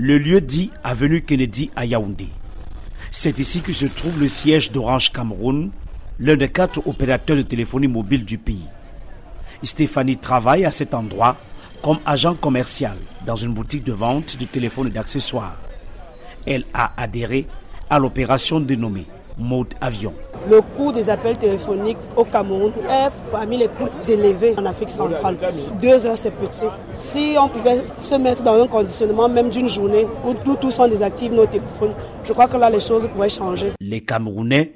le lieu dit Avenue Kennedy à Yaoundé. C'est ici que se trouve le siège d'Orange Cameroun, l'un des quatre opérateurs de téléphonie mobile du pays. Stéphanie travaille à cet endroit comme agent commercial dans une boutique de vente de téléphones et d'accessoires. Elle a adhéré à l'opération dénommée Mode Avion. Le coût des appels téléphoniques au Cameroun est parmi les coûts élevés en Afrique centrale. Deux heures, c'est petit. Si on pouvait se mettre dans un conditionnement même d'une journée où nous tous on désactive nos téléphones, je crois que là, les choses pourraient changer. Les Camerounais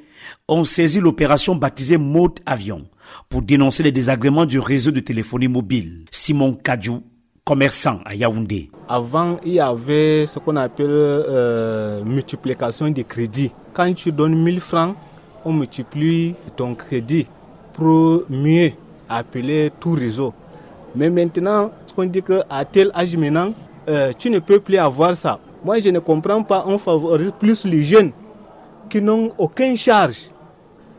ont saisi l'opération baptisée Mode Avion pour dénoncer les désagréments du réseau de téléphonie mobile. Simon Kadjou, commerçant à Yaoundé. Avant, il y avait ce qu'on appelle euh, multiplication des crédits. Quand tu donnes 1000 francs, on multiplie ton crédit pour mieux appeler tout réseau. Mais maintenant, on dit qu'à tel âge maintenant, euh, tu ne peux plus avoir ça. Moi, je ne comprends pas, on favorise plus les jeunes qui n'ont aucune charge.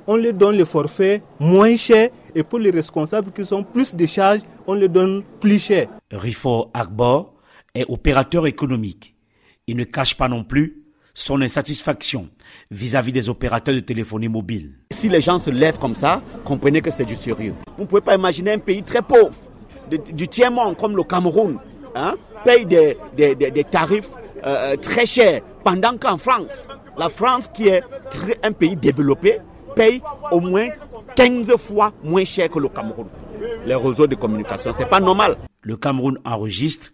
On leur donne le forfait moins cher et pour les responsables qui sont plus de charges, on les donne plus cher. Rifo Agbor est opérateur économique. Il ne cache pas non plus son insatisfaction vis-à-vis des opérateurs de téléphonie mobile. Si les gens se lèvent comme ça, comprenez que c'est du sérieux. Vous ne pouvez pas imaginer un pays très pauvre, du tiers-monde comme le Cameroun, hein, paye des, des, tarifs euh, euh, très chers, pendant qu'en France, la France qui est un pays développé, paye au moins 15 fois moins cher que le Cameroun. Les réseaux de communication, c'est pas normal. Le Cameroun enregistre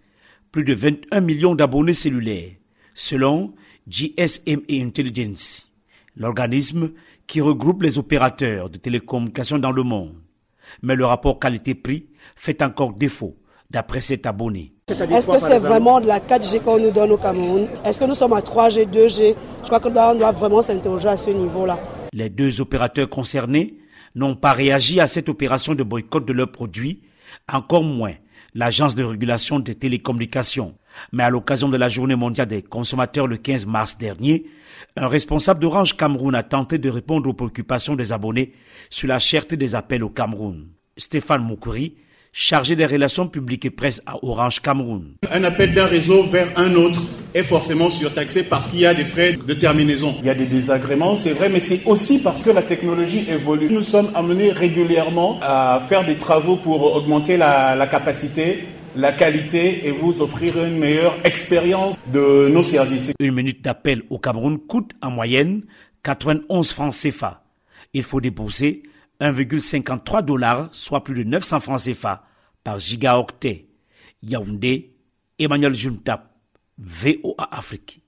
plus de 21 millions d'abonnés cellulaires, selon GSM Intelligence, l'organisme qui regroupe les opérateurs de télécommunications dans le monde. Mais le rapport qualité-prix fait encore défaut, d'après cet abonné. Est-ce que c'est vraiment de la 4G qu'on nous donne au Cameroun? Est-ce que nous sommes à 3G, 2G Je crois qu'on doit vraiment s'interroger à ce niveau-là. Les deux opérateurs concernés n'ont pas réagi à cette opération de boycott de leurs produits, encore moins l'Agence de régulation des télécommunications. Mais à l'occasion de la journée mondiale des consommateurs le 15 mars dernier, un responsable d'Orange Cameroun a tenté de répondre aux préoccupations des abonnés sur la cherté des appels au Cameroun. Stéphane Moukouri, chargé des relations publiques et presse à Orange Cameroun. Un appel d'un réseau vers un autre est forcément surtaxé parce qu'il y a des frais de terminaison. Il y a des désagréments, c'est vrai, mais c'est aussi parce que la technologie évolue. Nous sommes amenés régulièrement à faire des travaux pour augmenter la, capacité la qualité et vous offrir une meilleure expérience de nos services. Une minute d'appel au Cameroun coûte en moyenne 91 francs CFA. Il faut débourser 1,53 dollars, soit plus de 900 francs CFA par gigaoctet. Yaoundé, Emmanuel Juntap, VOA Afrique.